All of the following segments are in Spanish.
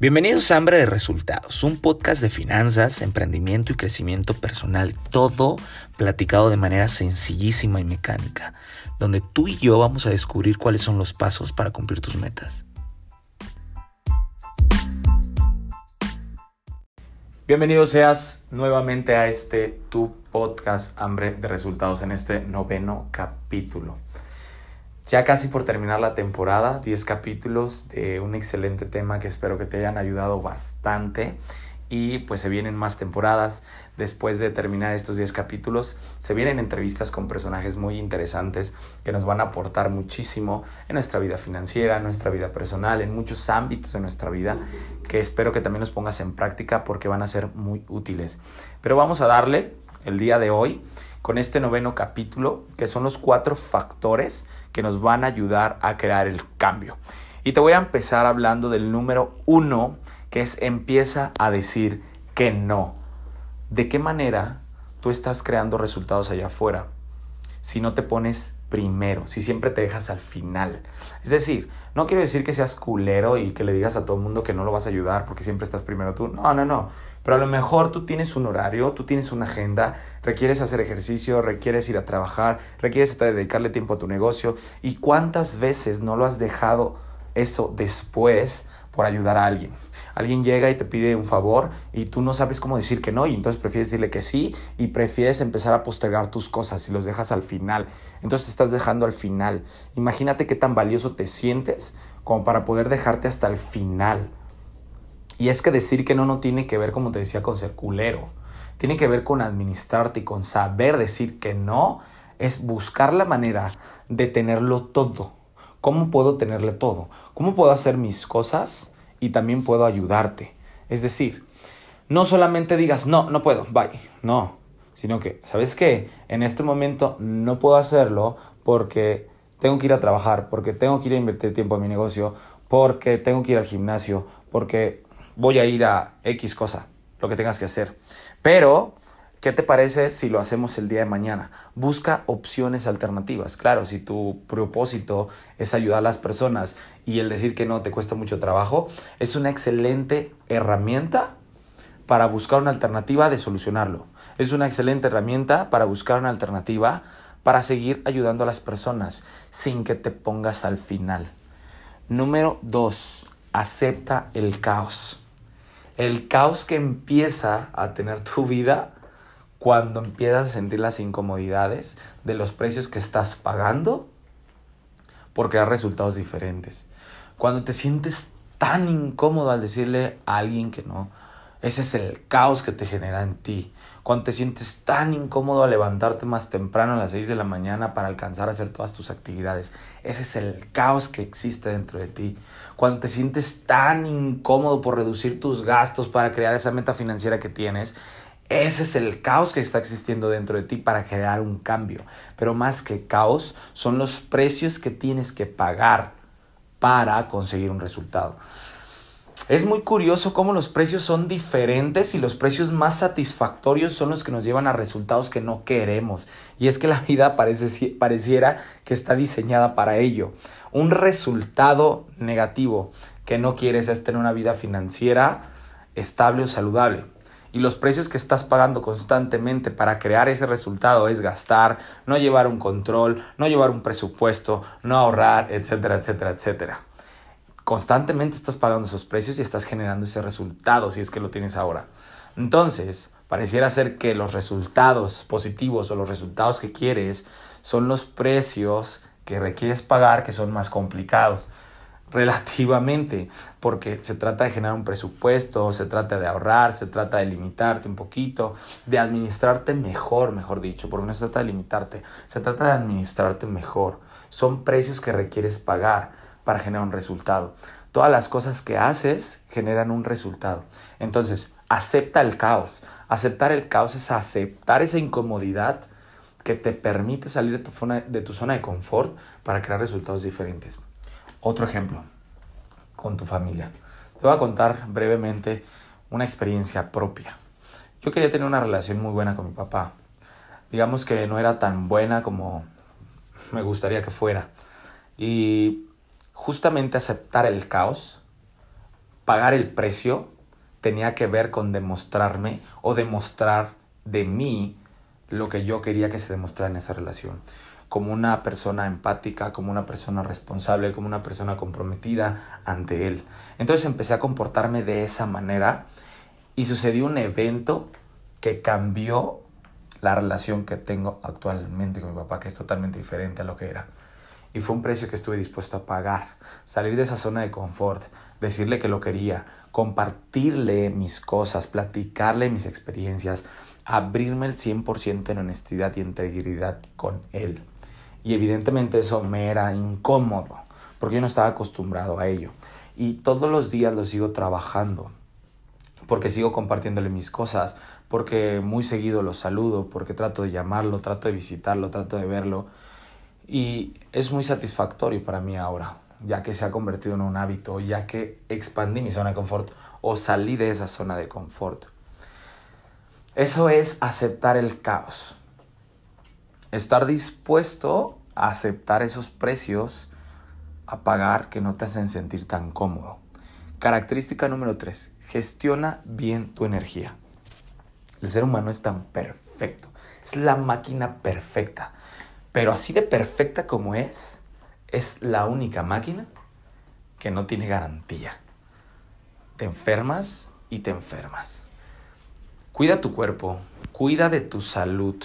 Bienvenidos a Hambre de Resultados, un podcast de finanzas, emprendimiento y crecimiento personal, todo platicado de manera sencillísima y mecánica, donde tú y yo vamos a descubrir cuáles son los pasos para cumplir tus metas. Bienvenido seas nuevamente a este tu podcast Hambre de Resultados en este noveno capítulo. Ya casi por terminar la temporada, 10 capítulos de un excelente tema que espero que te hayan ayudado bastante. Y pues se vienen más temporadas. Después de terminar estos 10 capítulos, se vienen entrevistas con personajes muy interesantes que nos van a aportar muchísimo en nuestra vida financiera, en nuestra vida personal, en muchos ámbitos de nuestra vida, que espero que también los pongas en práctica porque van a ser muy útiles. Pero vamos a darle el día de hoy con este noveno capítulo, que son los cuatro factores que nos van a ayudar a crear el cambio. Y te voy a empezar hablando del número uno, que es empieza a decir que no. ¿De qué manera tú estás creando resultados allá afuera si no te pones primero, si siempre te dejas al final? Es decir, no quiero decir que seas culero y que le digas a todo el mundo que no lo vas a ayudar porque siempre estás primero tú. No, no, no. Pero a lo mejor tú tienes un horario, tú tienes una agenda, requieres hacer ejercicio, requieres ir a trabajar, requieres dedicarle tiempo a tu negocio. ¿Y cuántas veces no lo has dejado eso después por ayudar a alguien? Alguien llega y te pide un favor y tú no sabes cómo decir que no y entonces prefieres decirle que sí y prefieres empezar a postergar tus cosas y los dejas al final. Entonces te estás dejando al final. Imagínate qué tan valioso te sientes como para poder dejarte hasta el final. Y es que decir que no no tiene que ver, como te decía, con ser culero. Tiene que ver con administrarte y con saber decir que no. Es buscar la manera de tenerlo todo. ¿Cómo puedo tenerle todo? ¿Cómo puedo hacer mis cosas y también puedo ayudarte? Es decir, no solamente digas, no, no puedo, bye. No, sino que, ¿sabes qué? En este momento no puedo hacerlo porque tengo que ir a trabajar, porque tengo que ir a invertir tiempo en mi negocio, porque tengo que ir al gimnasio, porque voy a ir a X cosa, lo que tengas que hacer. Pero, ¿qué te parece si lo hacemos el día de mañana? Busca opciones alternativas. Claro, si tu propósito es ayudar a las personas y el decir que no te cuesta mucho trabajo, es una excelente herramienta para buscar una alternativa de solucionarlo. Es una excelente herramienta para buscar una alternativa para seguir ayudando a las personas sin que te pongas al final. Número dos, acepta el caos el caos que empieza a tener tu vida cuando empiezas a sentir las incomodidades de los precios que estás pagando por crear resultados diferentes. Cuando te sientes tan incómodo al decirle a alguien que no, ese es el caos que te genera en ti. Cuando te sientes tan incómodo a levantarte más temprano a las 6 de la mañana para alcanzar a hacer todas tus actividades. Ese es el caos que existe dentro de ti. Cuando te sientes tan incómodo por reducir tus gastos para crear esa meta financiera que tienes. Ese es el caos que está existiendo dentro de ti para crear un cambio. Pero más que caos, son los precios que tienes que pagar para conseguir un resultado. Es muy curioso cómo los precios son diferentes y los precios más satisfactorios son los que nos llevan a resultados que no queremos. Y es que la vida parece, pareciera que está diseñada para ello. Un resultado negativo que no quieres es tener una vida financiera estable o saludable. Y los precios que estás pagando constantemente para crear ese resultado es gastar, no llevar un control, no llevar un presupuesto, no ahorrar, etcétera, etcétera, etcétera constantemente estás pagando esos precios y estás generando ese resultado si es que lo tienes ahora. Entonces, pareciera ser que los resultados positivos o los resultados que quieres son los precios que requieres pagar que son más complicados relativamente, porque se trata de generar un presupuesto, se trata de ahorrar, se trata de limitarte un poquito, de administrarte mejor, mejor dicho, porque no se trata de limitarte, se trata de administrarte mejor. Son precios que requieres pagar para generar un resultado. Todas las cosas que haces generan un resultado. Entonces, acepta el caos. Aceptar el caos es aceptar esa incomodidad que te permite salir de tu, zona, de tu zona de confort para crear resultados diferentes. Otro ejemplo, con tu familia. Te voy a contar brevemente una experiencia propia. Yo quería tener una relación muy buena con mi papá. Digamos que no era tan buena como me gustaría que fuera. Y justamente aceptar el caos pagar el precio tenía que ver con demostrarme o demostrar de mí lo que yo quería que se demostrara en esa relación. Como una persona empática, como una persona responsable, como una persona comprometida ante él. Entonces empecé a comportarme de esa manera y sucedió un evento que cambió la relación que tengo actualmente con mi papá, que es totalmente diferente a lo que era. Y fue un precio que estuve dispuesto a pagar. Salir de esa zona de confort, decirle que lo quería, compartirle mis cosas, platicarle mis experiencias, abrirme el 100% en honestidad y integridad con él. Y evidentemente eso me era incómodo, porque yo no estaba acostumbrado a ello. Y todos los días lo sigo trabajando, porque sigo compartiéndole mis cosas, porque muy seguido lo saludo, porque trato de llamarlo, trato de visitarlo, trato de verlo. Y es muy satisfactorio para mí ahora, ya que se ha convertido en un hábito, ya que expandí mi zona de confort o salí de esa zona de confort. Eso es aceptar el caos. Estar dispuesto a aceptar esos precios a pagar que no te hacen sentir tan cómodo. Característica número 3. Gestiona bien tu energía. El ser humano es tan perfecto. Es la máquina perfecta. Pero así de perfecta como es, es la única máquina que no tiene garantía. Te enfermas y te enfermas. Cuida tu cuerpo, cuida de tu salud,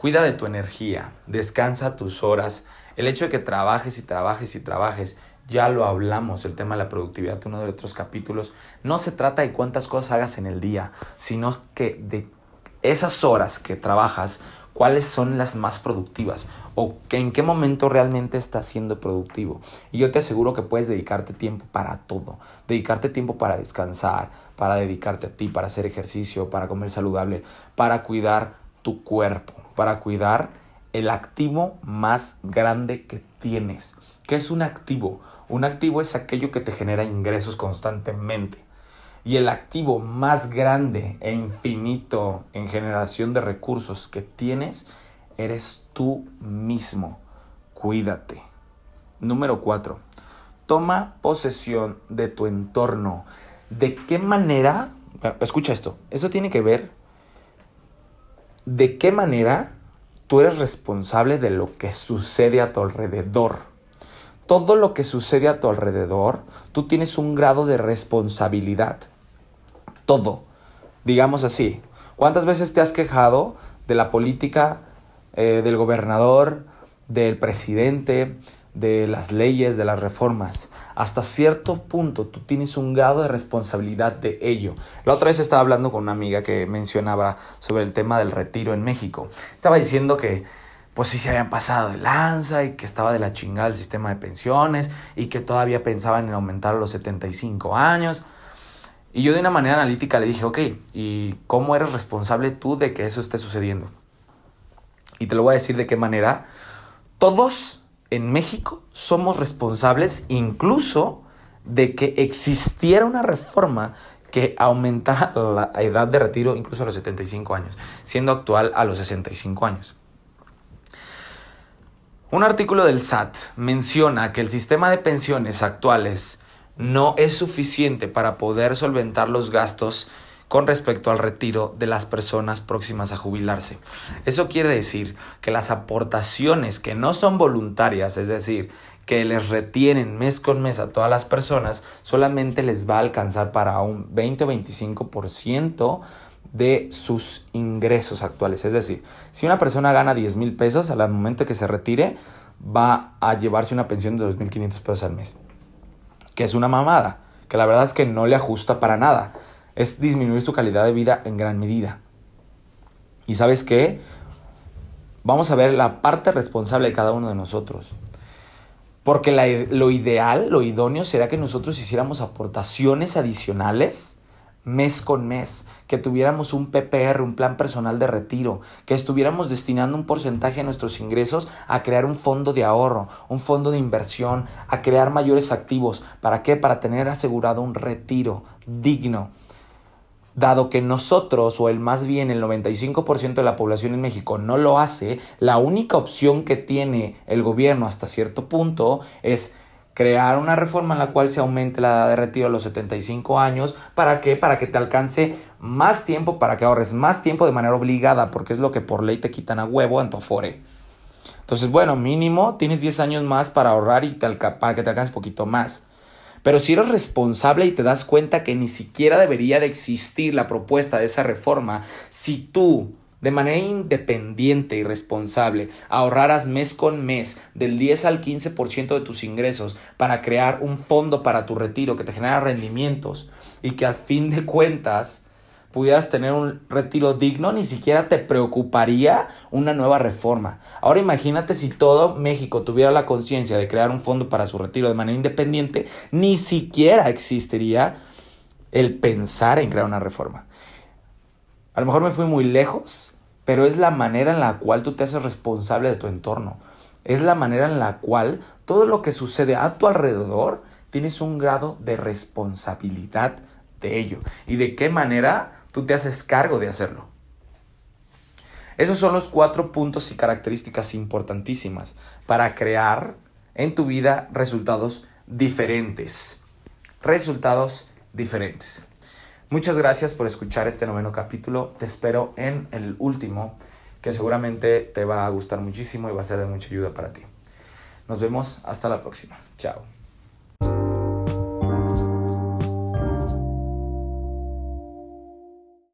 cuida de tu energía, descansa tus horas. El hecho de que trabajes y trabajes y trabajes, ya lo hablamos, el tema de la productividad, uno de otros capítulos, no se trata de cuántas cosas hagas en el día, sino que de esas horas que trabajas, cuáles son las más productivas o en qué momento realmente estás siendo productivo. Y yo te aseguro que puedes dedicarte tiempo para todo, dedicarte tiempo para descansar, para dedicarte a ti, para hacer ejercicio, para comer saludable, para cuidar tu cuerpo, para cuidar el activo más grande que tienes. ¿Qué es un activo? Un activo es aquello que te genera ingresos constantemente. Y el activo más grande e infinito en generación de recursos que tienes eres tú mismo. Cuídate. Número 4. Toma posesión de tu entorno. ¿De qué manera? Escucha esto. Esto tiene que ver de qué manera tú eres responsable de lo que sucede a tu alrededor todo lo que sucede a tu alrededor, tú tienes un grado de responsabilidad. Todo. Digamos así. ¿Cuántas veces te has quejado de la política, eh, del gobernador, del presidente, de las leyes, de las reformas? Hasta cierto punto tú tienes un grado de responsabilidad de ello. La otra vez estaba hablando con una amiga que mencionaba sobre el tema del retiro en México. Estaba diciendo que pues sí se habían pasado de lanza y que estaba de la chingada el sistema de pensiones y que todavía pensaban en aumentar los 75 años. Y yo de una manera analítica le dije, ok, ¿y cómo eres responsable tú de que eso esté sucediendo? Y te lo voy a decir de qué manera. Todos en México somos responsables incluso de que existiera una reforma que aumentara la edad de retiro incluso a los 75 años, siendo actual a los 65 años. Un artículo del SAT menciona que el sistema de pensiones actuales no es suficiente para poder solventar los gastos con respecto al retiro de las personas próximas a jubilarse. Eso quiere decir que las aportaciones que no son voluntarias, es decir, que les retienen mes con mes a todas las personas, solamente les va a alcanzar para un 20 o 25% de sus ingresos actuales. Es decir, si una persona gana 10 mil pesos, al momento que se retire, va a llevarse una pensión de 2.500 pesos al mes. Que es una mamada, que la verdad es que no le ajusta para nada. Es disminuir su calidad de vida en gran medida. Y sabes qué? Vamos a ver la parte responsable de cada uno de nosotros. Porque lo ideal, lo idóneo será que nosotros hiciéramos aportaciones adicionales mes con mes, que tuviéramos un PPR, un plan personal de retiro, que estuviéramos destinando un porcentaje de nuestros ingresos a crear un fondo de ahorro, un fondo de inversión, a crear mayores activos. ¿Para qué? Para tener asegurado un retiro digno. Dado que nosotros, o el más bien el 95% de la población en México no lo hace, la única opción que tiene el gobierno hasta cierto punto es crear una reforma en la cual se aumente la edad de retiro a los 75 años. ¿Para qué? Para que te alcance más tiempo, para que ahorres más tiempo de manera obligada, porque es lo que por ley te quitan a huevo en tu Afore. Entonces, bueno, mínimo tienes 10 años más para ahorrar y para que te alcance poquito más. Pero si eres responsable y te das cuenta que ni siquiera debería de existir la propuesta de esa reforma, si tú de manera independiente y responsable ahorraras mes con mes del 10 al 15% de tus ingresos para crear un fondo para tu retiro que te genera rendimientos y que al fin de cuentas pudieras tener un retiro digno, ni siquiera te preocuparía una nueva reforma. Ahora imagínate si todo México tuviera la conciencia de crear un fondo para su retiro de manera independiente, ni siquiera existiría el pensar en crear una reforma. A lo mejor me fui muy lejos, pero es la manera en la cual tú te haces responsable de tu entorno. Es la manera en la cual todo lo que sucede a tu alrededor tienes un grado de responsabilidad de ello. ¿Y de qué manera tú te haces cargo de hacerlo. Esos son los cuatro puntos y características importantísimas para crear en tu vida resultados diferentes. Resultados diferentes. Muchas gracias por escuchar este noveno capítulo. Te espero en el último, que seguramente te va a gustar muchísimo y va a ser de mucha ayuda para ti. Nos vemos hasta la próxima. Chao.